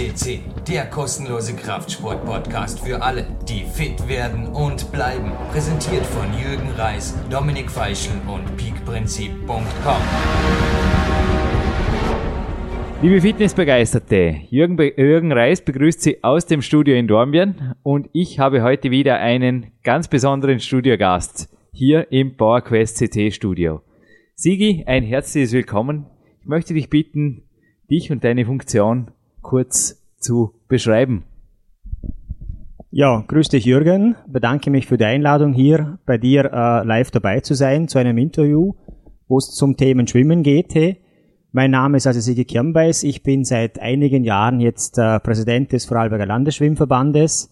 CC, der kostenlose Kraftsport-Podcast für alle, die fit werden und bleiben. Präsentiert von Jürgen Reis, Dominik Feischl und peakprinzip.com. Liebe Fitnessbegeisterte, Jürgen, Be Jürgen Reis begrüßt Sie aus dem Studio in Dornbirn und ich habe heute wieder einen ganz besonderen Studiogast hier im PowerQuest CT Studio. Sigi, ein herzliches Willkommen. Ich möchte dich bitten, dich und deine Funktion kurz zu beschreiben. Ja, grüß dich Jürgen, bedanke mich für die Einladung hier bei dir äh, live dabei zu sein zu einem Interview, wo es zum Thema Schwimmen geht. Hey. Mein Name ist also Sigi Kirnbeis, ich bin seit einigen Jahren jetzt äh, Präsident des Vorarlberger Landesschwimmverbandes.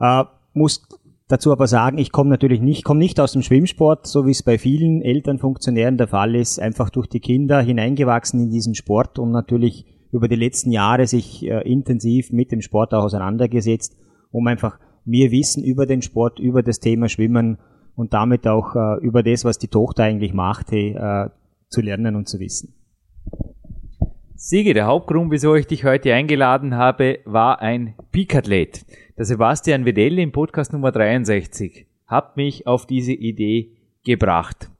Äh, muss dazu aber sagen, ich komme natürlich nicht, komme nicht aus dem Schwimmsport, so wie es bei vielen Elternfunktionären der Fall ist, einfach durch die Kinder hineingewachsen in diesen Sport und natürlich über die letzten Jahre sich äh, intensiv mit dem Sport auch auseinandergesetzt, um einfach mehr Wissen über den Sport, über das Thema Schwimmen und damit auch äh, über das, was die Tochter eigentlich macht, äh, zu lernen und zu wissen. Siege, der Hauptgrund, wieso ich dich heute eingeladen habe, war ein Peak-Athlet. Der Sebastian Vedell im Podcast Nummer 63 hat mich auf diese Idee gebracht.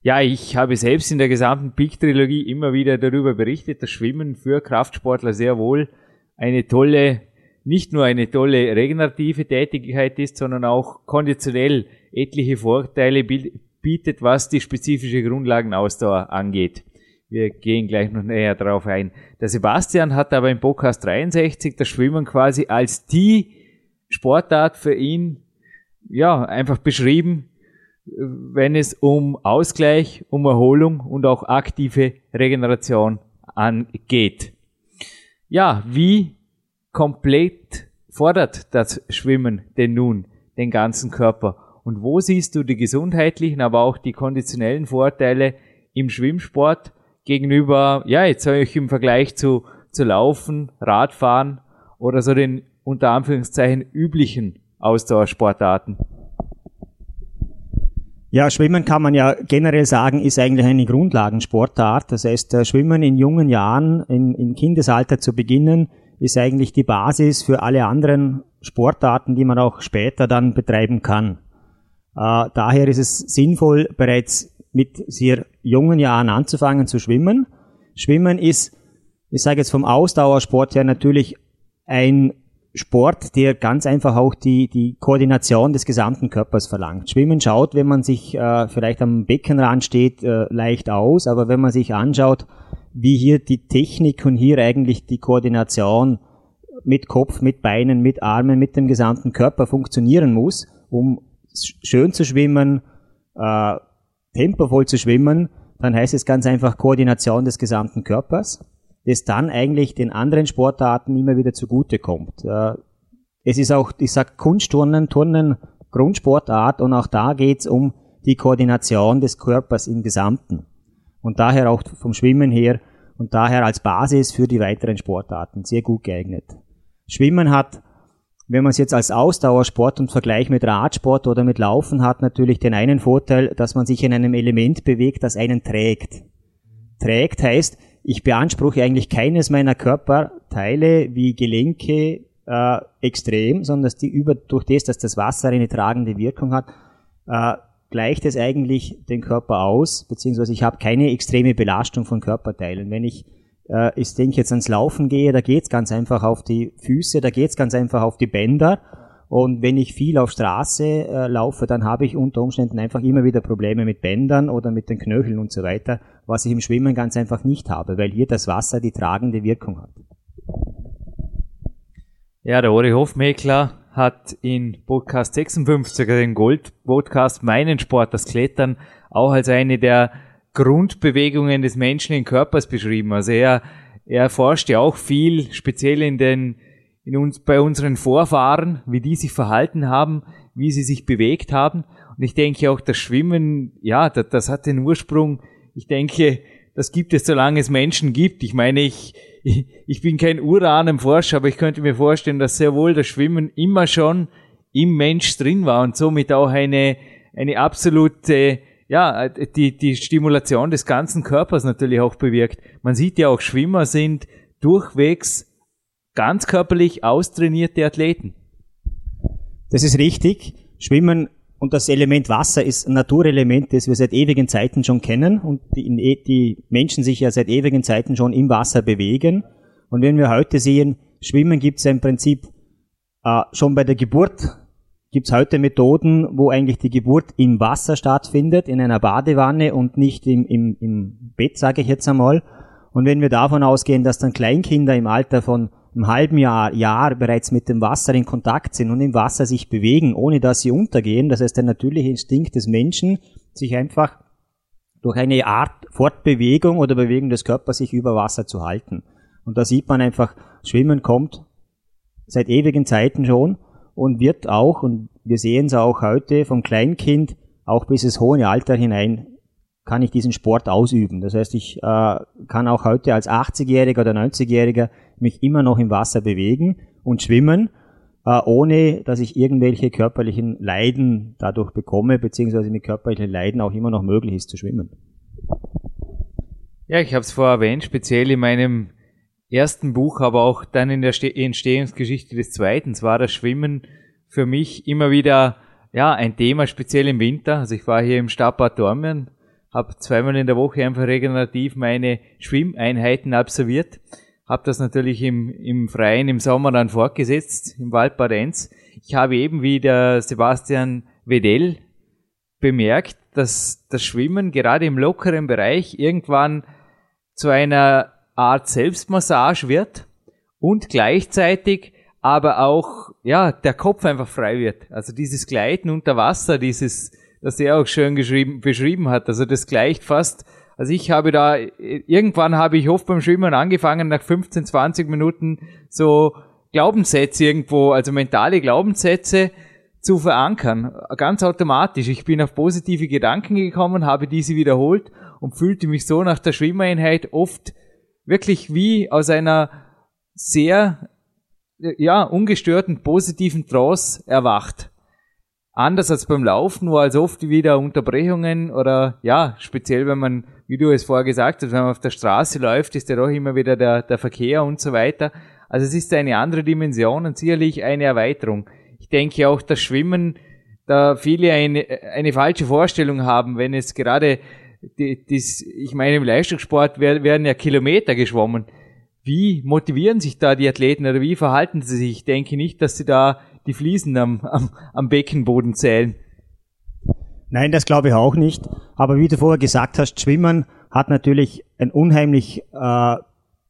Ja, ich habe selbst in der gesamten Peak-Trilogie immer wieder darüber berichtet, dass Schwimmen für Kraftsportler sehr wohl eine tolle, nicht nur eine tolle regenerative Tätigkeit ist, sondern auch konditionell etliche Vorteile bietet, was die spezifische Grundlagenausdauer angeht. Wir gehen gleich noch näher darauf ein. Der Sebastian hat aber im Podcast 63 das Schwimmen quasi als die Sportart für ihn, ja, einfach beschrieben, wenn es um Ausgleich, um Erholung und auch aktive Regeneration angeht. Ja, wie komplett fordert das Schwimmen denn nun den ganzen Körper? Und wo siehst du die gesundheitlichen, aber auch die konditionellen Vorteile im Schwimmsport gegenüber, ja, jetzt sage ich im Vergleich zu, zu Laufen, Radfahren oder so den unter Anführungszeichen üblichen Ausdauersportarten? Ja, Schwimmen kann man ja generell sagen, ist eigentlich eine Grundlagensportart. Das heißt, äh, Schwimmen in jungen Jahren, in, im Kindesalter zu beginnen, ist eigentlich die Basis für alle anderen Sportarten, die man auch später dann betreiben kann. Äh, daher ist es sinnvoll, bereits mit sehr jungen Jahren anzufangen zu schwimmen. Schwimmen ist, ich sage jetzt vom Ausdauersport her natürlich ein Sport, der ganz einfach auch die, die Koordination des gesamten Körpers verlangt. Schwimmen schaut, wenn man sich äh, vielleicht am Beckenrand steht, äh, leicht aus, aber wenn man sich anschaut, wie hier die Technik und hier eigentlich die Koordination mit Kopf, mit Beinen, mit Armen, mit dem gesamten Körper funktionieren muss, um schön zu schwimmen, äh, tempovoll zu schwimmen, dann heißt es ganz einfach Koordination des gesamten Körpers das dann eigentlich den anderen Sportarten immer wieder zugute kommt. Äh, es ist auch, ich sag Kunstturnen, Turnen Grundsportart und auch da geht's um die Koordination des Körpers im Gesamten. Und daher auch vom Schwimmen her und daher als Basis für die weiteren Sportarten sehr gut geeignet. Schwimmen hat, wenn man es jetzt als Ausdauersport und Vergleich mit Radsport oder mit Laufen hat, natürlich den einen Vorteil, dass man sich in einem Element bewegt, das einen trägt. Trägt heißt, ich beanspruche eigentlich keines meiner Körperteile wie Gelenke äh, extrem, sondern dass die über, durch das, dass das Wasser eine tragende Wirkung hat, äh, gleicht es eigentlich den Körper aus, beziehungsweise ich habe keine extreme Belastung von Körperteilen. Wenn ich, äh, ich denke jetzt ans Laufen gehe, da geht's ganz einfach auf die Füße, da geht's ganz einfach auf die Bänder und wenn ich viel auf Straße äh, laufe, dann habe ich unter Umständen einfach immer wieder Probleme mit Bändern oder mit den Knöcheln und so weiter, was ich im Schwimmen ganz einfach nicht habe, weil hier das Wasser die tragende Wirkung hat. Ja, der Ori Hofmeckler hat in Podcast 56, den Gold-Podcast Meinen Sport, das Klettern, auch als eine der Grundbewegungen des menschlichen Körpers beschrieben. Also er, er forscht ja auch viel, speziell in den in uns, bei unseren Vorfahren, wie die sich verhalten haben, wie sie sich bewegt haben. Und ich denke auch, das Schwimmen, ja, das, das hat den Ursprung. Ich denke, das gibt es, solange es Menschen gibt. Ich meine, ich, ich bin kein Uranenforscher, aber ich könnte mir vorstellen, dass sehr wohl das Schwimmen immer schon im Mensch drin war und somit auch eine, eine absolute, ja, die, die Stimulation des ganzen Körpers natürlich auch bewirkt. Man sieht ja auch, Schwimmer sind durchwegs ganz körperlich austrainierte Athleten. Das ist richtig. Schwimmen und das Element Wasser ist ein Naturelement, das wir seit ewigen Zeiten schon kennen und die, die Menschen sich ja seit ewigen Zeiten schon im Wasser bewegen. Und wenn wir heute sehen, Schwimmen gibt es ja im Prinzip äh, schon bei der Geburt, gibt es heute Methoden, wo eigentlich die Geburt im Wasser stattfindet, in einer Badewanne und nicht im, im, im Bett, sage ich jetzt einmal. Und wenn wir davon ausgehen, dass dann Kleinkinder im Alter von einem halben Jahr, Jahr bereits mit dem Wasser in Kontakt sind und im Wasser sich bewegen, ohne dass sie untergehen, das heißt der natürliche Instinkt des Menschen, sich einfach durch eine Art Fortbewegung oder Bewegung des Körpers sich über Wasser zu halten. Und da sieht man einfach, Schwimmen kommt seit ewigen Zeiten schon und wird auch, und wir sehen es auch heute, vom Kleinkind auch bis ins hohe Alter hinein kann ich diesen Sport ausüben. Das heißt, ich äh, kann auch heute als 80-Jähriger oder 90-Jähriger mich immer noch im Wasser bewegen und schwimmen, äh, ohne dass ich irgendwelche körperlichen Leiden dadurch bekomme, beziehungsweise mit körperlichen Leiden auch immer noch möglich ist zu schwimmen. Ja, ich habe es vorher erwähnt, speziell in meinem ersten Buch, aber auch dann in der Entstehungsgeschichte des zweiten war das Schwimmen für mich immer wieder ja ein Thema, speziell im Winter. Also ich war hier im Stadtbad Dormien, habe zweimal in der Woche einfach regenerativ meine Schwimmeinheiten absolviert, habe das natürlich im, im Freien im Sommer dann fortgesetzt, im Waldbad Enz. Ich habe eben wie der Sebastian Wedell bemerkt, dass das Schwimmen gerade im lockeren Bereich irgendwann zu einer Art Selbstmassage wird und gleichzeitig aber auch, ja, der Kopf einfach frei wird. Also dieses Gleiten unter Wasser, dieses, das er auch schön geschrieben, beschrieben hat, also das gleicht fast, also ich habe da, irgendwann habe ich oft beim Schwimmen angefangen, nach 15, 20 Minuten so Glaubenssätze irgendwo, also mentale Glaubenssätze zu verankern. Ganz automatisch. Ich bin auf positive Gedanken gekommen, habe diese wiederholt und fühlte mich so nach der Schwimmeinheit oft wirklich wie aus einer sehr, ja, ungestörten positiven Trance erwacht. Anders als beim Laufen, wo als oft wieder Unterbrechungen oder ja, speziell wenn man, wie du es vorher gesagt hast, wenn man auf der Straße läuft, ist ja doch immer wieder der, der Verkehr und so weiter. Also es ist eine andere Dimension und sicherlich eine Erweiterung. Ich denke auch, dass Schwimmen da viele eine, eine falsche Vorstellung haben, wenn es gerade die, das, ich meine, im Leistungssport werden ja Kilometer geschwommen. Wie motivieren sich da die Athleten oder wie verhalten sie sich? Ich denke nicht, dass sie da die Fliesen am, am, am Beckenboden zählen. Nein, das glaube ich auch nicht. Aber wie du vorher gesagt hast, Schwimmen hat natürlich eine unheimlich äh,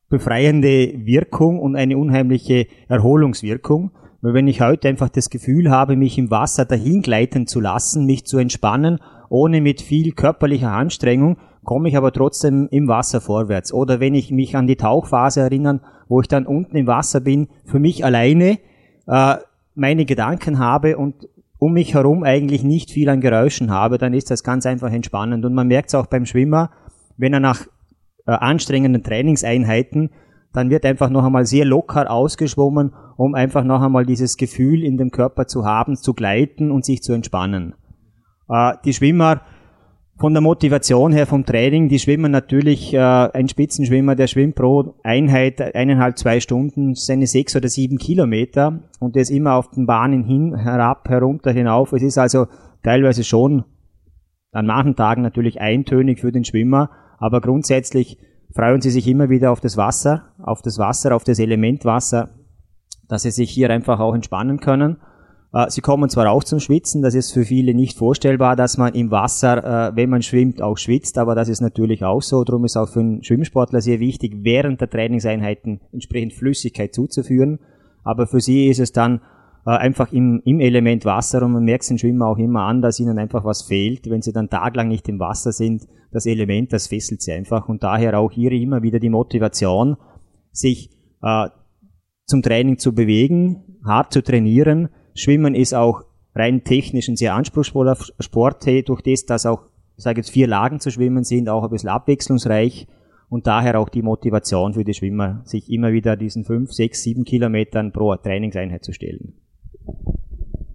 befreiende Wirkung und eine unheimliche Erholungswirkung. Weil wenn ich heute einfach das Gefühl habe, mich im Wasser dahin gleiten zu lassen, mich zu entspannen ohne mit viel körperlicher Anstrengung komme ich aber trotzdem im Wasser vorwärts. Oder wenn ich mich an die Tauchphase erinnern, wo ich dann unten im Wasser bin, für mich alleine äh, meine Gedanken habe und um mich herum eigentlich nicht viel an Geräuschen habe, dann ist das ganz einfach entspannend. Und man merkt es auch beim Schwimmer, wenn er nach äh, anstrengenden Trainingseinheiten, dann wird einfach noch einmal sehr locker ausgeschwommen, um einfach noch einmal dieses Gefühl in dem Körper zu haben, zu gleiten und sich zu entspannen. Äh, die Schwimmer von der Motivation her vom Training, die schwimmen natürlich, äh, ein Spitzenschwimmer, der schwimmt pro Einheit eineinhalb, zwei Stunden seine sechs oder sieben Kilometer und der ist immer auf den Bahnen hin, herab, herunter, hinauf. Es ist also teilweise schon an manchen Tagen natürlich eintönig für den Schwimmer, aber grundsätzlich freuen sie sich immer wieder auf das Wasser, auf das Wasser, auf das Element Wasser, dass sie sich hier einfach auch entspannen können. Äh, sie kommen zwar auch zum Schwitzen, das ist für viele nicht vorstellbar, dass man im Wasser, äh, wenn man schwimmt, auch schwitzt, aber das ist natürlich auch so. Darum ist auch für einen Schwimmsportler sehr wichtig, während der Trainingseinheiten entsprechend Flüssigkeit zuzuführen. Aber für sie ist es dann äh, einfach im, im Element Wasser und man merkt es den Schwimmer auch immer an, dass ihnen einfach was fehlt. Wenn sie dann tagelang nicht im Wasser sind, das Element, das fesselt sie einfach und daher auch hier immer wieder die Motivation, sich äh, zum Training zu bewegen, hart zu trainieren, Schwimmen ist auch rein technisch ein sehr anspruchsvoller Sport, durch das, dass auch, ich sage jetzt, vier Lagen zu schwimmen sind, auch ein bisschen abwechslungsreich und daher auch die Motivation für die Schwimmer, sich immer wieder diesen fünf, sechs, sieben Kilometern pro Trainingseinheit zu stellen.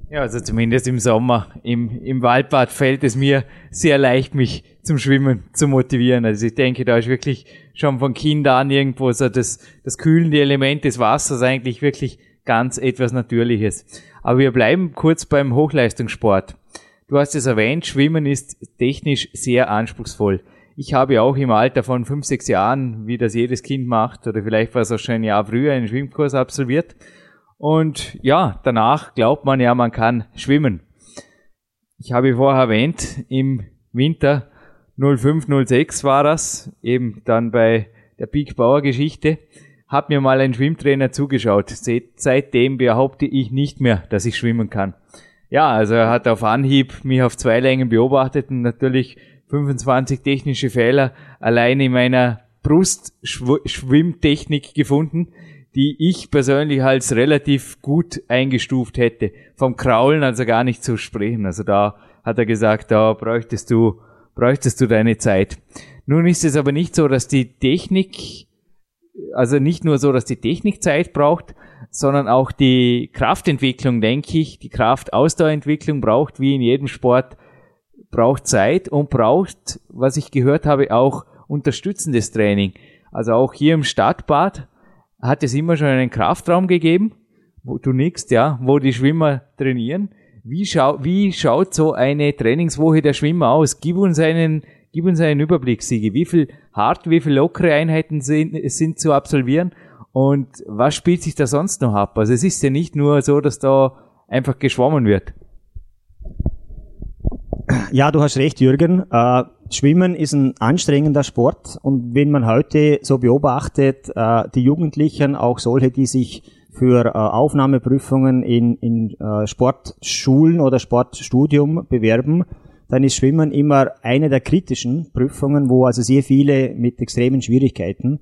Ja, also zumindest im Sommer im, im Waldbad fällt es mir sehr leicht, mich zum Schwimmen zu motivieren. Also ich denke, da ist wirklich schon von Kind an irgendwo so das, das kühlende Element des Wassers eigentlich wirklich ganz etwas Natürliches. Aber wir bleiben kurz beim Hochleistungssport. Du hast es erwähnt, Schwimmen ist technisch sehr anspruchsvoll. Ich habe auch im Alter von fünf, sechs Jahren, wie das jedes Kind macht, oder vielleicht war es auch schon ein Jahr früher, einen Schwimmkurs absolviert. Und ja, danach glaubt man ja, man kann schwimmen. Ich habe vorher erwähnt, im Winter 05, 06 war das, eben dann bei der Big Bauer Geschichte, hat mir mal ein Schwimmtrainer zugeschaut. Seitdem behaupte ich nicht mehr, dass ich schwimmen kann. Ja, also er hat auf Anhieb mich auf zwei Längen beobachtet und natürlich 25 technische Fehler allein in meiner Brustschwimmtechnik gefunden, die ich persönlich als relativ gut eingestuft hätte. Vom Kraulen also gar nicht zu sprechen. Also da hat er gesagt, da bräuchtest du, bräuchtest du deine Zeit. Nun ist es aber nicht so, dass die Technik, also nicht nur so, dass die Technik Zeit braucht, sondern auch die Kraftentwicklung, denke ich, die Kraftausdauerentwicklung braucht wie in jedem Sport, braucht Zeit und braucht, was ich gehört habe, auch unterstützendes Training. Also auch hier im Stadtbad hat es immer schon einen Kraftraum gegeben, wo du nix, ja, wo die Schwimmer trainieren. Wie, schau, wie schaut so eine Trainingswoche der Schwimmer aus? Gib uns einen, gib uns einen Überblick, Siege. Wie viel hart, wie viel lockere Einheiten sind, sind zu absolvieren? Und was spielt sich da sonst noch ab? Also es ist ja nicht nur so, dass da einfach geschwommen wird. Ja, du hast recht, Jürgen. Äh, Schwimmen ist ein anstrengender Sport und wenn man heute so beobachtet, äh, die Jugendlichen, auch solche, die sich für äh, Aufnahmeprüfungen in, in äh, Sportschulen oder Sportstudium bewerben, dann ist Schwimmen immer eine der kritischen Prüfungen, wo also sehr viele mit extremen Schwierigkeiten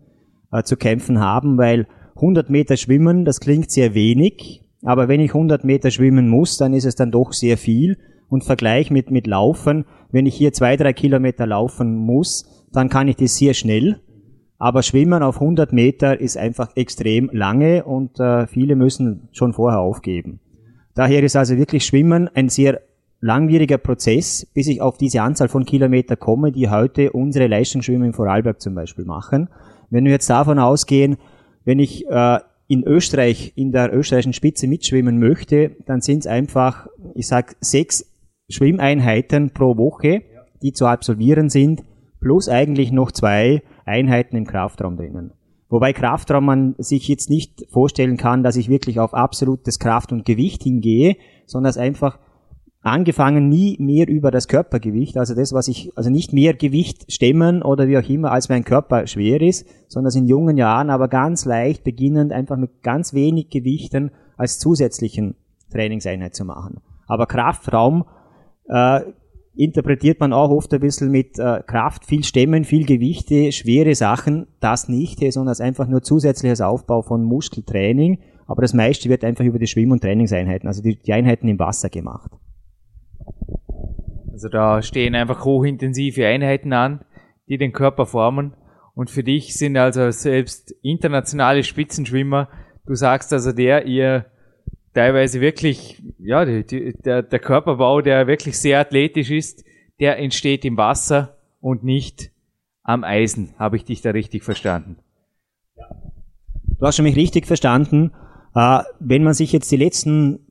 äh, zu kämpfen haben, weil 100 Meter Schwimmen, das klingt sehr wenig, aber wenn ich 100 Meter schwimmen muss, dann ist es dann doch sehr viel und Vergleich mit, mit Laufen, wenn ich hier zwei, drei Kilometer laufen muss, dann kann ich das sehr schnell. Aber Schwimmen auf 100 Meter ist einfach extrem lange und äh, viele müssen schon vorher aufgeben. Daher ist also wirklich Schwimmen ein sehr langwieriger Prozess, bis ich auf diese Anzahl von Kilometer komme, die heute unsere Leistungsschwimmer in Vorarlberg zum Beispiel machen. Wenn wir jetzt davon ausgehen, wenn ich äh, in Österreich, in der österreichischen Spitze mitschwimmen möchte, dann sind es einfach, ich sag, sechs Schwimmeinheiten pro Woche, die zu absolvieren sind, plus eigentlich noch zwei Einheiten im Kraftraum drinnen. Wobei Kraftraum man sich jetzt nicht vorstellen kann, dass ich wirklich auf absolutes Kraft und Gewicht hingehe, sondern es einfach angefangen nie mehr über das Körpergewicht, also das, was ich, also nicht mehr Gewicht stemmen oder wie auch immer, als mein Körper schwer ist, sondern in jungen Jahren aber ganz leicht beginnend einfach mit ganz wenig Gewichten als zusätzlichen Trainingseinheit zu machen. Aber Kraftraum äh, interpretiert man auch oft ein bisschen mit äh, Kraft, viel Stemmen, viel Gewichte, schwere Sachen, das nicht, sondern als einfach nur zusätzliches Aufbau von Muskeltraining. Aber das meiste wird einfach über die Schwimm- und Trainingseinheiten, also die, die Einheiten im Wasser gemacht. Also da stehen einfach hochintensive Einheiten an, die den Körper formen. Und für dich sind also selbst internationale Spitzenschwimmer, du sagst also der, ihr teilweise wirklich, ja, die, die, der, der Körperbau, der wirklich sehr athletisch ist, der entsteht im Wasser und nicht am Eisen. Habe ich dich da richtig verstanden? Du hast schon mich richtig verstanden. Äh, wenn man sich jetzt die letzten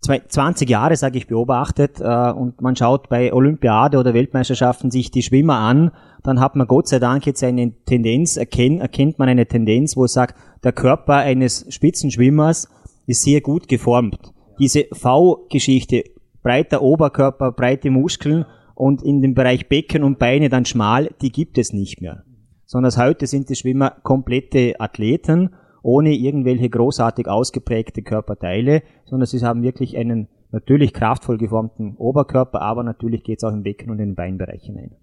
20 Jahre, sage ich, beobachtet äh, und man schaut bei Olympiade oder Weltmeisterschaften sich die Schwimmer an, dann hat man Gott sei Dank jetzt eine Tendenz, erkennt, erkennt man eine Tendenz, wo es sagt, der Körper eines Spitzenschwimmers ist sehr gut geformt. Diese V-Geschichte, breiter Oberkörper, breite Muskeln und in dem Bereich Becken und Beine dann schmal, die gibt es nicht mehr. Sondern heute sind die Schwimmer komplette Athleten, ohne irgendwelche großartig ausgeprägte Körperteile, sondern sie haben wirklich einen natürlich kraftvoll geformten Oberkörper, aber natürlich geht es auch im Becken und in den Beinbereich hinein.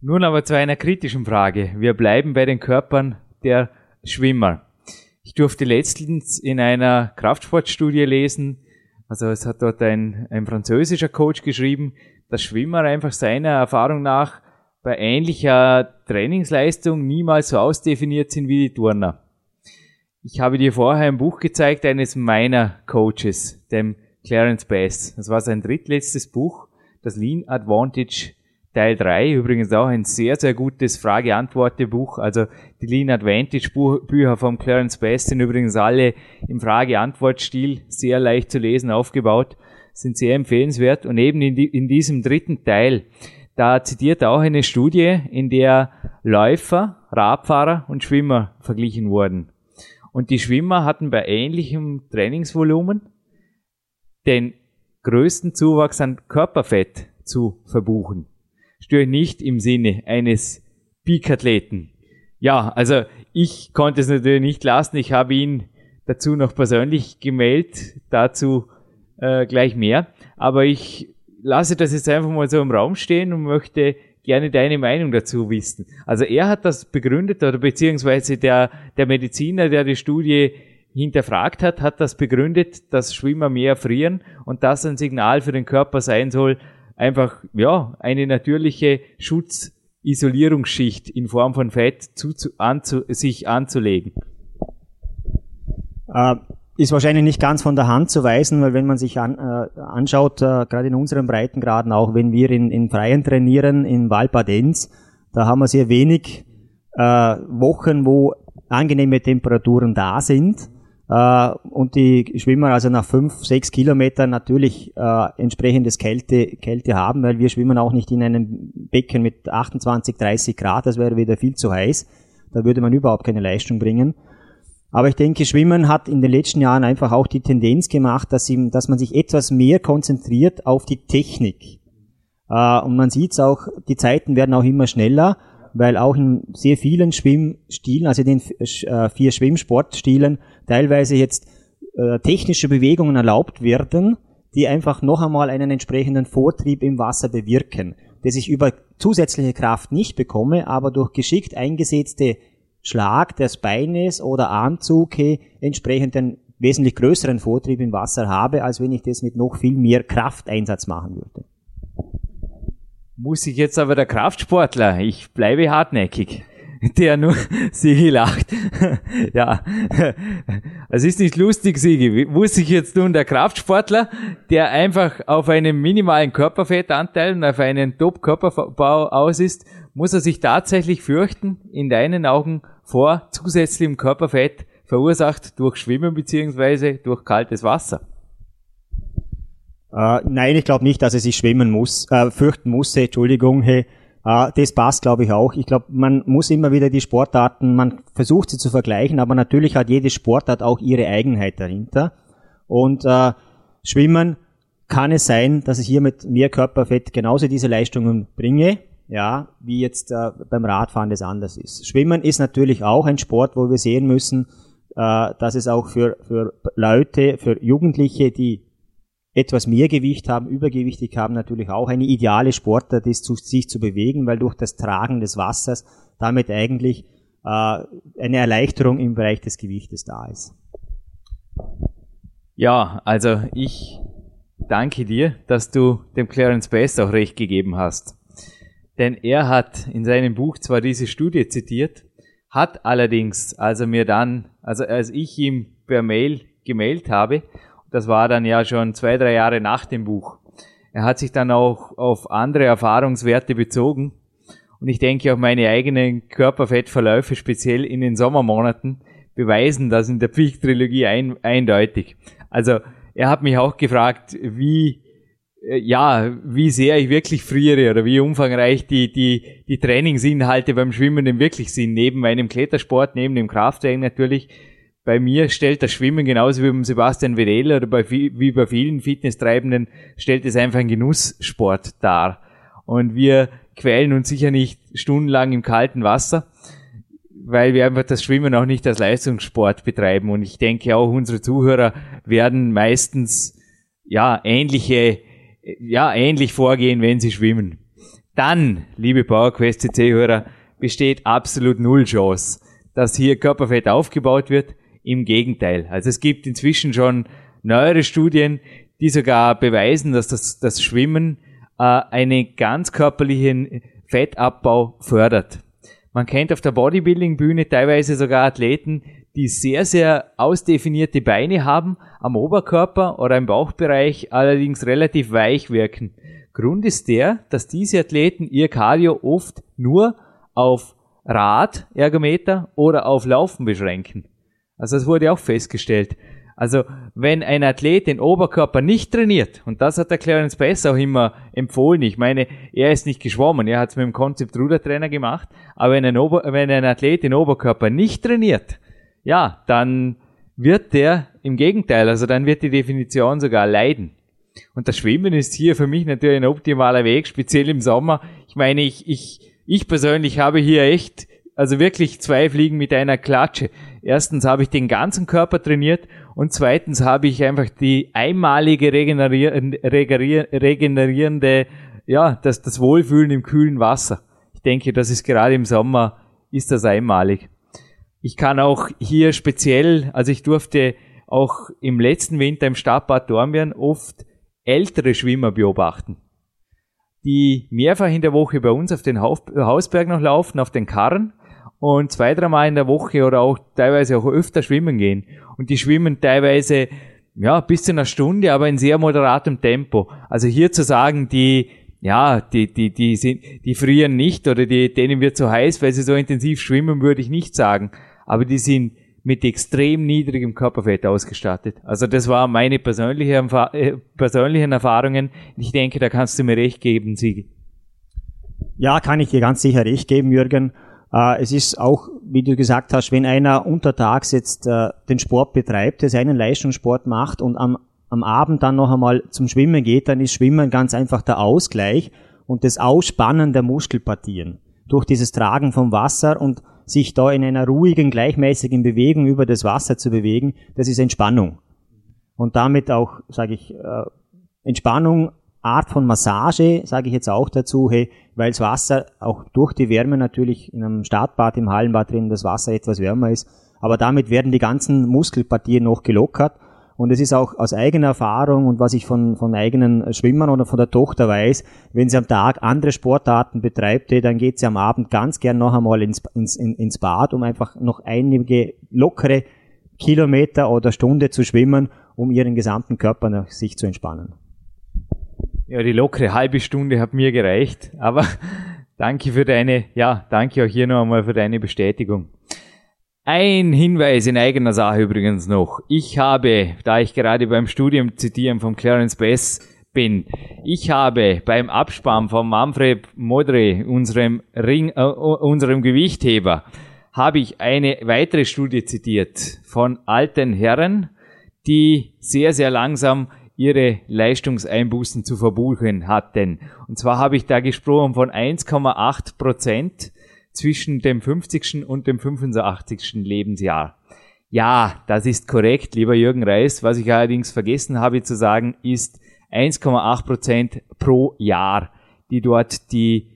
Nun aber zu einer kritischen Frage. Wir bleiben bei den Körpern der Schwimmer. Ich durfte letztens in einer Kraftsportstudie lesen, also es hat dort ein, ein französischer Coach geschrieben, dass Schwimmer einfach seiner Erfahrung nach bei ähnlicher Trainingsleistung niemals so ausdefiniert sind wie die Turner. Ich habe dir vorher ein Buch gezeigt eines meiner Coaches, dem Clarence Bass. Das war sein drittletztes Buch, das Lean Advantage Teil 3, übrigens auch ein sehr, sehr gutes Frage-Antwort-Buch. Also die Lean Advantage Bücher vom Clarence Best sind übrigens alle im Frage-Antwort-Stil sehr leicht zu lesen aufgebaut, sind sehr empfehlenswert. Und eben in, die, in diesem dritten Teil, da zitiert er auch eine Studie, in der Läufer, Radfahrer und Schwimmer verglichen wurden. Und die Schwimmer hatten bei ähnlichem Trainingsvolumen den größten Zuwachs an Körperfett zu verbuchen störe nicht im Sinne eines Peak-Athleten. Ja, also ich konnte es natürlich nicht lassen. Ich habe ihn dazu noch persönlich gemeldet, dazu äh, gleich mehr. Aber ich lasse das jetzt einfach mal so im Raum stehen und möchte gerne deine Meinung dazu wissen. Also er hat das begründet oder beziehungsweise der, der Mediziner, der die Studie hinterfragt hat, hat das begründet, dass Schwimmer mehr frieren und das ein Signal für den Körper sein soll, einfach, ja, eine natürliche Schutzisolierungsschicht in Form von Fett zu, zu, anzu, sich anzulegen? Äh, ist wahrscheinlich nicht ganz von der Hand zu weisen, weil wenn man sich an, äh, anschaut, äh, gerade in unseren Breitengraden, auch wenn wir in, in Freien trainieren, in Valpadenz, da haben wir sehr wenig äh, Wochen, wo angenehme Temperaturen da sind äh, und die Schwimmer also nach fünf, sechs Kilometern natürlich äh, entsprechendes Kälte, Kälte haben, weil wir schwimmen auch nicht in einem Becken mit 28, 30 Grad, das wäre wieder viel zu heiß. Da würde man überhaupt keine Leistung bringen. Aber ich denke, Schwimmen hat in den letzten Jahren einfach auch die Tendenz gemacht, dass, ihm, dass man sich etwas mehr konzentriert auf die Technik. Äh, und man sieht es auch, die Zeiten werden auch immer schneller weil auch in sehr vielen Schwimmstilen, also den äh, vier Schwimmsportstilen, teilweise jetzt äh, technische Bewegungen erlaubt werden, die einfach noch einmal einen entsprechenden Vortrieb im Wasser bewirken, das ich über zusätzliche Kraft nicht bekomme, aber durch geschickt eingesetzte Schlag des Beines oder Armzuge entsprechend einen wesentlich größeren Vortrieb im Wasser habe, als wenn ich das mit noch viel mehr Krafteinsatz machen würde muss ich jetzt aber der Kraftsportler, ich bleibe hartnäckig, der nur Sigi lacht. ja, es ist nicht lustig, Sigi. Muss ich jetzt nun der Kraftsportler, der einfach auf einen minimalen Körperfettanteil und auf einen Top-Körperbau aus ist, muss er sich tatsächlich fürchten, in deinen Augen, vor zusätzlichem Körperfett verursacht durch Schwimmen beziehungsweise durch kaltes Wasser? Äh, nein, ich glaube nicht, dass er sich schwimmen muss, äh, fürchten muss, Entschuldigung, hey. Äh, das passt, glaube ich, auch. Ich glaube, man muss immer wieder die Sportarten, man versucht sie zu vergleichen, aber natürlich hat jede Sportart auch ihre Eigenheit dahinter. Und äh, Schwimmen kann es sein, dass ich hier mit mehr Körperfett genauso diese Leistungen bringe, ja, wie jetzt äh, beim Radfahren das anders ist. Schwimmen ist natürlich auch ein Sport, wo wir sehen müssen, äh, dass es auch für, für Leute, für Jugendliche, die etwas mehr Gewicht haben, übergewichtig haben, natürlich auch eine ideale Sportart ist, sich zu bewegen, weil durch das Tragen des Wassers damit eigentlich äh, eine Erleichterung im Bereich des Gewichtes da ist. Ja, also ich danke dir, dass du dem Clarence Best auch recht gegeben hast. Denn er hat in seinem Buch zwar diese Studie zitiert, hat allerdings, als er mir dann, also als ich ihm per Mail gemeldet habe das war dann ja schon zwei, drei Jahre nach dem Buch. Er hat sich dann auch auf andere Erfahrungswerte bezogen. Und ich denke auch meine eigenen Körperfettverläufe, speziell in den Sommermonaten, beweisen das in der Peak-Trilogie ein, eindeutig. Also er hat mich auch gefragt, wie ja, wie sehr ich wirklich friere oder wie umfangreich die, die, die Trainingsinhalte beim Schwimmen denn wirklich sind, neben meinem Klettersport, neben dem Krafttraining natürlich, bei mir stellt das Schwimmen genauso wie beim Sebastian Vedel oder bei, wie bei vielen Fitnesstreibenden stellt es einfach ein Genusssport dar. Und wir quälen uns sicher nicht stundenlang im kalten Wasser, weil wir einfach das Schwimmen auch nicht als Leistungssport betreiben. Und ich denke auch unsere Zuhörer werden meistens, ja, ähnliche, ja, ähnlich vorgehen, wenn sie schwimmen. Dann, liebe PowerQuest CC-Hörer, besteht absolut null Chance, dass hier Körperfett aufgebaut wird im Gegenteil. Also es gibt inzwischen schon neuere Studien, die sogar beweisen, dass das, das Schwimmen äh, einen ganz körperlichen Fettabbau fördert. Man kennt auf der Bodybuilding-Bühne teilweise sogar Athleten, die sehr, sehr ausdefinierte Beine haben, am Oberkörper oder im Bauchbereich allerdings relativ weich wirken. Grund ist der, dass diese Athleten ihr Cardio oft nur auf Rad, Ergometer oder auf Laufen beschränken. Also das wurde auch festgestellt. Also wenn ein Athlet den Oberkörper nicht trainiert, und das hat der Clarence Bass auch immer empfohlen, ich meine, er ist nicht geschwommen, er hat es mit dem Konzept Rudertrainer gemacht, aber wenn ein, Ober wenn ein Athlet den Oberkörper nicht trainiert, ja, dann wird der im Gegenteil, also dann wird die Definition sogar leiden. Und das Schwimmen ist hier für mich natürlich ein optimaler Weg, speziell im Sommer. Ich meine, ich, ich, ich persönlich habe hier echt, also wirklich zwei Fliegen mit einer Klatsche. Erstens habe ich den ganzen Körper trainiert und zweitens habe ich einfach die einmalige regenerierende, ja, das, das Wohlfühlen im kühlen Wasser. Ich denke, das ist gerade im Sommer, ist das einmalig. Ich kann auch hier speziell, also ich durfte auch im letzten Winter im Stadtbad Dornbirn oft ältere Schwimmer beobachten, die mehrfach in der Woche bei uns auf den Hausberg noch laufen, auf den Karren und zwei, dreimal in der Woche oder auch teilweise auch öfter schwimmen gehen. Und die schwimmen teilweise ja, bis zu einer Stunde, aber in sehr moderatem Tempo. Also hier zu sagen, die, ja, die, die, die sind, die frieren nicht oder die, denen wird so heiß, weil sie so intensiv schwimmen, würde ich nicht sagen. Aber die sind mit extrem niedrigem Körperfett ausgestattet. Also das war meine persönliche, äh, persönlichen Erfahrungen. Ich denke, da kannst du mir recht geben, Siege. Ja, kann ich dir ganz sicher recht geben, Jürgen. Äh, es ist auch, wie du gesagt hast, wenn einer untertags jetzt äh, den Sport betreibt, der seinen Leistungssport macht und am, am Abend dann noch einmal zum Schwimmen geht, dann ist Schwimmen ganz einfach der Ausgleich und das Ausspannen der Muskelpartien durch dieses Tragen vom Wasser und sich da in einer ruhigen, gleichmäßigen Bewegung über das Wasser zu bewegen, das ist Entspannung. Und damit auch, sage ich, äh, Entspannung, Art von Massage, sage ich jetzt auch dazu, hey, weil das Wasser auch durch die Wärme natürlich in einem Startbad, im Hallenbad drin, das Wasser etwas wärmer ist, aber damit werden die ganzen Muskelpartien noch gelockert und es ist auch aus eigener Erfahrung und was ich von, von eigenen Schwimmern oder von der Tochter weiß, wenn sie am Tag andere Sportarten betreibt, dann geht sie am Abend ganz gern noch einmal ins, ins, ins Bad, um einfach noch einige lockere Kilometer oder Stunde zu schwimmen, um ihren gesamten Körper nach sich zu entspannen. Ja, die lockere halbe Stunde hat mir gereicht, aber danke für deine, ja, danke auch hier noch einmal für deine Bestätigung. Ein Hinweis in eigener Sache übrigens noch. Ich habe, da ich gerade beim Studium zitieren von Clarence Bass bin, ich habe beim Abspann von Manfred Modre, unserem Ring, äh, unserem Gewichtheber, habe ich eine weitere Studie zitiert von alten Herren, die sehr, sehr langsam ihre Leistungseinbußen zu verbuchen hatten. Und zwar habe ich da gesprochen von 1,8 Prozent zwischen dem 50. und dem 85. Lebensjahr. Ja, das ist korrekt, lieber Jürgen Reis. Was ich allerdings vergessen habe zu sagen, ist 1,8 Prozent pro Jahr, die dort die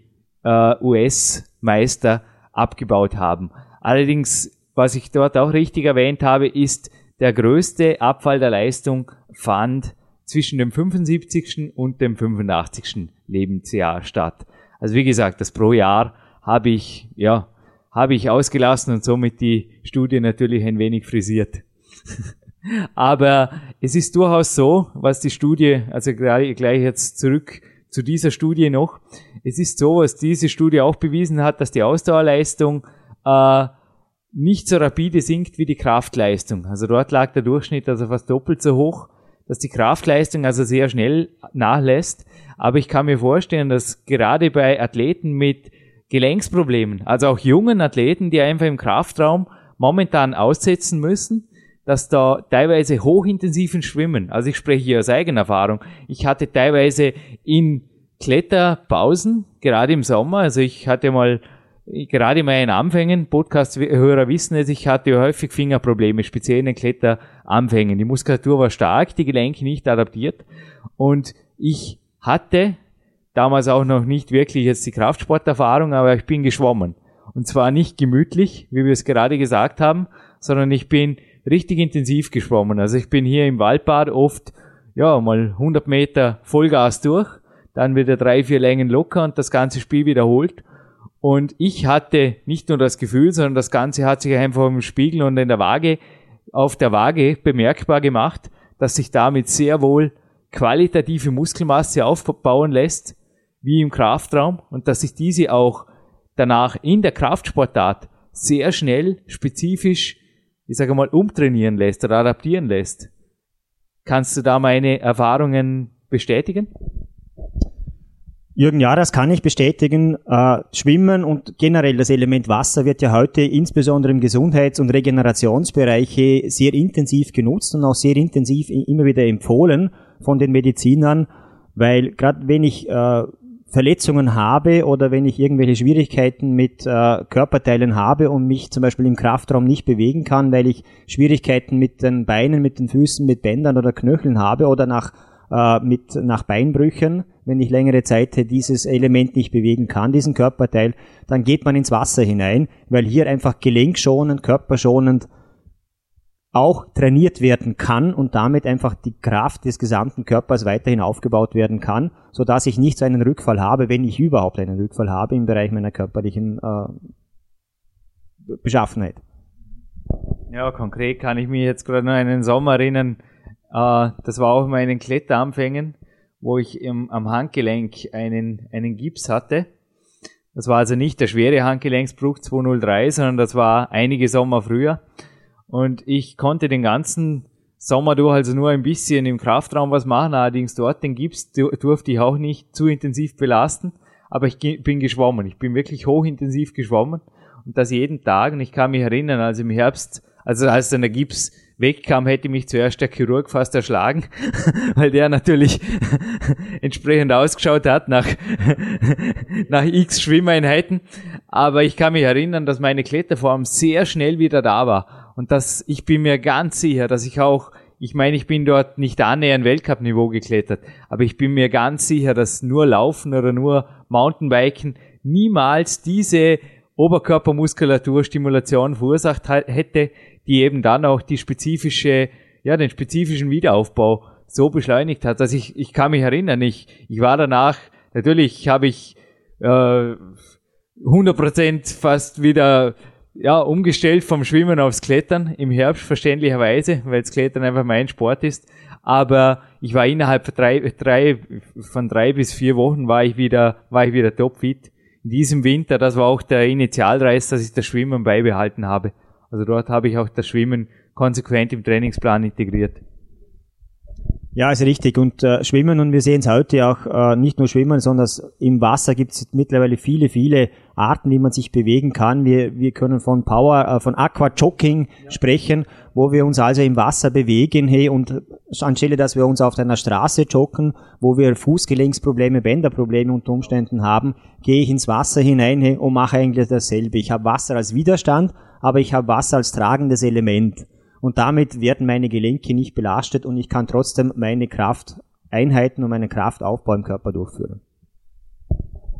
äh, US-Meister abgebaut haben. Allerdings, was ich dort auch richtig erwähnt habe, ist, der größte Abfall der Leistung fand zwischen dem 75. und dem 85. Lebensjahr statt. Also wie gesagt, das pro Jahr habe ich, ja, habe ich ausgelassen und somit die Studie natürlich ein wenig frisiert. Aber es ist durchaus so, was die Studie, also gleich, jetzt zurück zu dieser Studie noch, es ist so, was diese Studie auch bewiesen hat, dass die Ausdauerleistung äh, nicht so rapide sinkt wie die Kraftleistung. Also dort lag der Durchschnitt also fast doppelt so hoch, dass die Kraftleistung also sehr schnell nachlässt. Aber ich kann mir vorstellen, dass gerade bei Athleten mit Gelenksproblemen, also auch jungen Athleten, die einfach im Kraftraum momentan aussetzen müssen, dass da teilweise hochintensiven Schwimmen, also ich spreche hier aus eigener Erfahrung, ich hatte teilweise in Kletterpausen, gerade im Sommer, also ich hatte mal gerade in meinen Anfängen, Podcast-Hörer wissen es, ich hatte häufig Fingerprobleme, speziell in den Kletteranfängen. Die Muskulatur war stark, die Gelenke nicht adaptiert. Und ich hatte damals auch noch nicht wirklich jetzt die Kraftsporterfahrung, aber ich bin geschwommen. Und zwar nicht gemütlich, wie wir es gerade gesagt haben, sondern ich bin richtig intensiv geschwommen. Also ich bin hier im Waldbad oft, ja, mal 100 Meter Vollgas durch, dann wieder drei, vier Längen locker und das ganze Spiel wiederholt. Und ich hatte nicht nur das Gefühl, sondern das Ganze hat sich einfach im Spiegel und in der Waage, auf der Waage bemerkbar gemacht, dass ich damit sehr wohl qualitative Muskelmasse aufbauen lässt, wie im Kraftraum, und dass sich diese auch danach in der Kraftsportart sehr schnell spezifisch, ich sage mal, umtrainieren lässt oder adaptieren lässt. Kannst du da meine Erfahrungen bestätigen? Jürgen, ja, das kann ich bestätigen. Äh, Schwimmen und generell das Element Wasser wird ja heute insbesondere im Gesundheits- und Regenerationsbereich sehr intensiv genutzt und auch sehr intensiv immer wieder empfohlen von den Medizinern, weil gerade wenn ich äh, Verletzungen habe oder wenn ich irgendwelche Schwierigkeiten mit äh, Körperteilen habe und mich zum Beispiel im Kraftraum nicht bewegen kann, weil ich Schwierigkeiten mit den Beinen, mit den Füßen, mit Bändern oder Knöcheln habe oder nach, äh, mit, nach Beinbrüchen, wenn ich längere Zeit dieses Element nicht bewegen kann, diesen Körperteil, dann geht man ins Wasser hinein, weil hier einfach gelenkschonend, körperschonend auch trainiert werden kann und damit einfach die Kraft des gesamten Körpers weiterhin aufgebaut werden kann, so dass ich nicht so einen Rückfall habe, wenn ich überhaupt einen Rückfall habe im Bereich meiner körperlichen äh, Beschaffenheit. Ja, konkret kann ich mich jetzt gerade noch einen Sommer erinnern. Äh, das war auch in meinen Kletteranfängen, wo ich im, am Handgelenk einen, einen Gips hatte. Das war also nicht der schwere Handgelenksbruch 203, sondern das war einige Sommer früher. Und ich konnte den ganzen Sommer durch also nur ein bisschen im Kraftraum was machen, allerdings dort den Gips durfte ich auch nicht zu intensiv belasten, aber ich bin geschwommen. Ich bin wirklich hochintensiv geschwommen und das jeden Tag und ich kann mich erinnern, also im Herbst, also als dann der Gips wegkam, hätte mich zuerst der Chirurg fast erschlagen, weil der natürlich entsprechend ausgeschaut hat nach, nach x Schwimmeinheiten. Aber ich kann mich erinnern, dass meine Kletterform sehr schnell wieder da war. Und dass ich bin mir ganz sicher, dass ich auch, ich meine, ich bin dort nicht annähernd Weltcup-Niveau geklettert, aber ich bin mir ganz sicher, dass nur Laufen oder nur Mountainbiken niemals diese Oberkörpermuskulatur-Stimulation verursacht hätte, die eben dann auch die spezifische, ja, den spezifischen Wiederaufbau so beschleunigt hat. Also ich, ich kann mich erinnern, ich, ich war danach, natürlich habe ich äh, 100% fast wieder ja, umgestellt vom Schwimmen aufs Klettern im Herbst verständlicherweise, weil das Klettern einfach mein Sport ist. Aber ich war innerhalb von drei, drei, von drei bis vier Wochen war ich wieder, war ich wieder topfit. In diesem Winter, das war auch der Initialreis, dass ich das Schwimmen beibehalten habe. Also dort habe ich auch das Schwimmen konsequent im Trainingsplan integriert. Ja, ist richtig. Und äh, Schwimmen, und wir sehen es heute auch, äh, nicht nur Schwimmen, sondern im Wasser gibt es mittlerweile viele, viele Arten, wie man sich bewegen kann. Wir, wir können von Power, äh, von Aquajogging ja. sprechen, wo wir uns also im Wasser bewegen, hey, und anstelle, dass wir uns auf einer Straße joggen, wo wir Fußgelenksprobleme, Bänderprobleme unter Umständen haben, gehe ich ins Wasser hinein hey, und mache eigentlich dasselbe. Ich habe Wasser als Widerstand, aber ich habe Wasser als tragendes Element und damit werden meine Gelenke nicht belastet und ich kann trotzdem meine Krafteinheiten und meinen Kraftaufbau im Körper durchführen.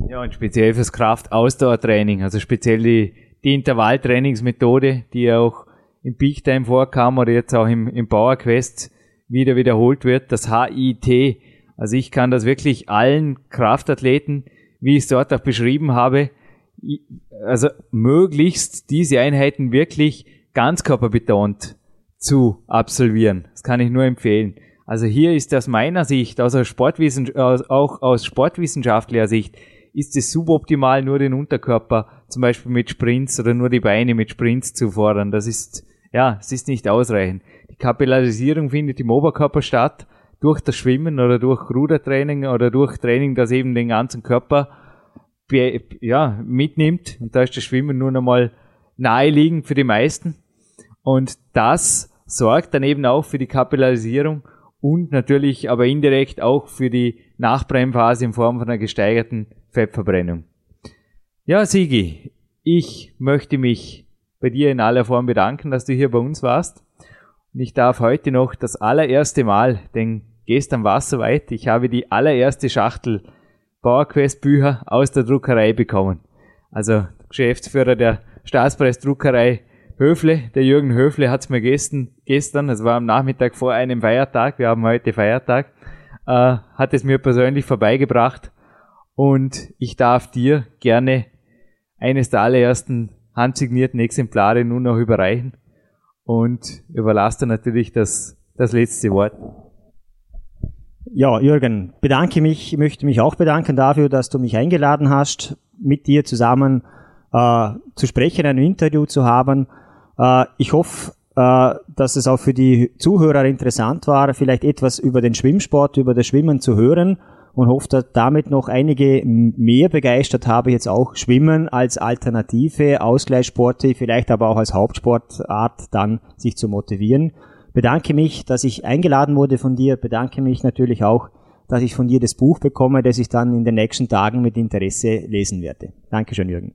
Ja, und speziell fürs Kraftausdauertraining, also speziell die, die Intervalltrainingsmethode, die auch im Peak Time vorkam oder jetzt auch im, im Power Quest wieder wiederholt wird, das HIT. Also ich kann das wirklich allen Kraftathleten, wie ich es dort auch beschrieben habe, also möglichst diese Einheiten wirklich ganzkörperbetont zu absolvieren. Das kann ich nur empfehlen. Also hier ist aus meiner Sicht, aus Sportwissen, auch aus sportwissenschaftlicher Sicht, ist es suboptimal, nur den Unterkörper zum Beispiel mit Sprints oder nur die Beine mit Sprints zu fordern. Das ist, ja, es ist nicht ausreichend. Die Kapillarisierung findet im Oberkörper statt, durch das Schwimmen oder durch Rudertraining oder durch Training, das eben den ganzen Körper ja, mitnimmt. Und da ist das Schwimmen nur nochmal naheliegend für die meisten. Und das sorgt dann eben auch für die Kapillarisierung und natürlich aber indirekt auch für die Nachbrennphase in Form von einer gesteigerten Fettverbrennung. Ja, Sigi, ich möchte mich bei dir in aller Form bedanken, dass du hier bei uns warst. Und ich darf heute noch das allererste Mal, denn gestern war es soweit, ich habe die allererste Schachtel PowerQuest Bücher aus der Druckerei bekommen. Also Geschäftsführer der Staatspreisdruckerei Höfle, der Jürgen Höfle hat es mir gestern, gestern, es war am Nachmittag vor einem Feiertag, wir haben heute Feiertag, äh, hat es mir persönlich vorbeigebracht und ich darf dir gerne eines der allerersten handsignierten Exemplare nun noch überreichen und überlasse natürlich das, das letzte Wort. Ja, Jürgen, bedanke mich, möchte mich auch bedanken dafür, dass du mich eingeladen hast, mit dir zusammen äh, zu sprechen, ein Interview zu haben. Äh, ich hoffe, äh, dass es auch für die Zuhörer interessant war, vielleicht etwas über den Schwimmsport, über das Schwimmen zu hören und hoffe, dass damit noch einige mehr begeistert habe, jetzt auch Schwimmen als alternative Ausgleichssporte, vielleicht aber auch als Hauptsportart dann sich zu motivieren. Bedanke mich, dass ich eingeladen wurde von dir, bedanke mich natürlich auch, dass ich von dir das Buch bekomme, das ich dann in den nächsten Tagen mit Interesse lesen werde. Dankeschön, Jürgen.